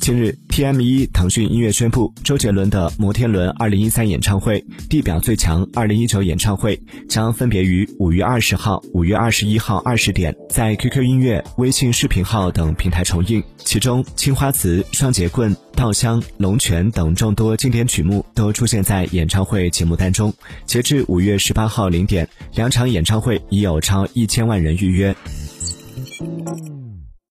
近日，TME、腾讯音乐宣布，周杰伦的摩天轮二零一三演唱会、地表最强二零一九演唱会将分别于五月二十号、五月二十一号二十点在 QQ 音乐、微信视频号等平台重映。其中，《青花瓷》、《双节棍》、《稻香》、《龙泉》等众多经典曲目都出现在演唱会节目单中。截至五月十八号零点，两场演唱会已有超一千万人预约。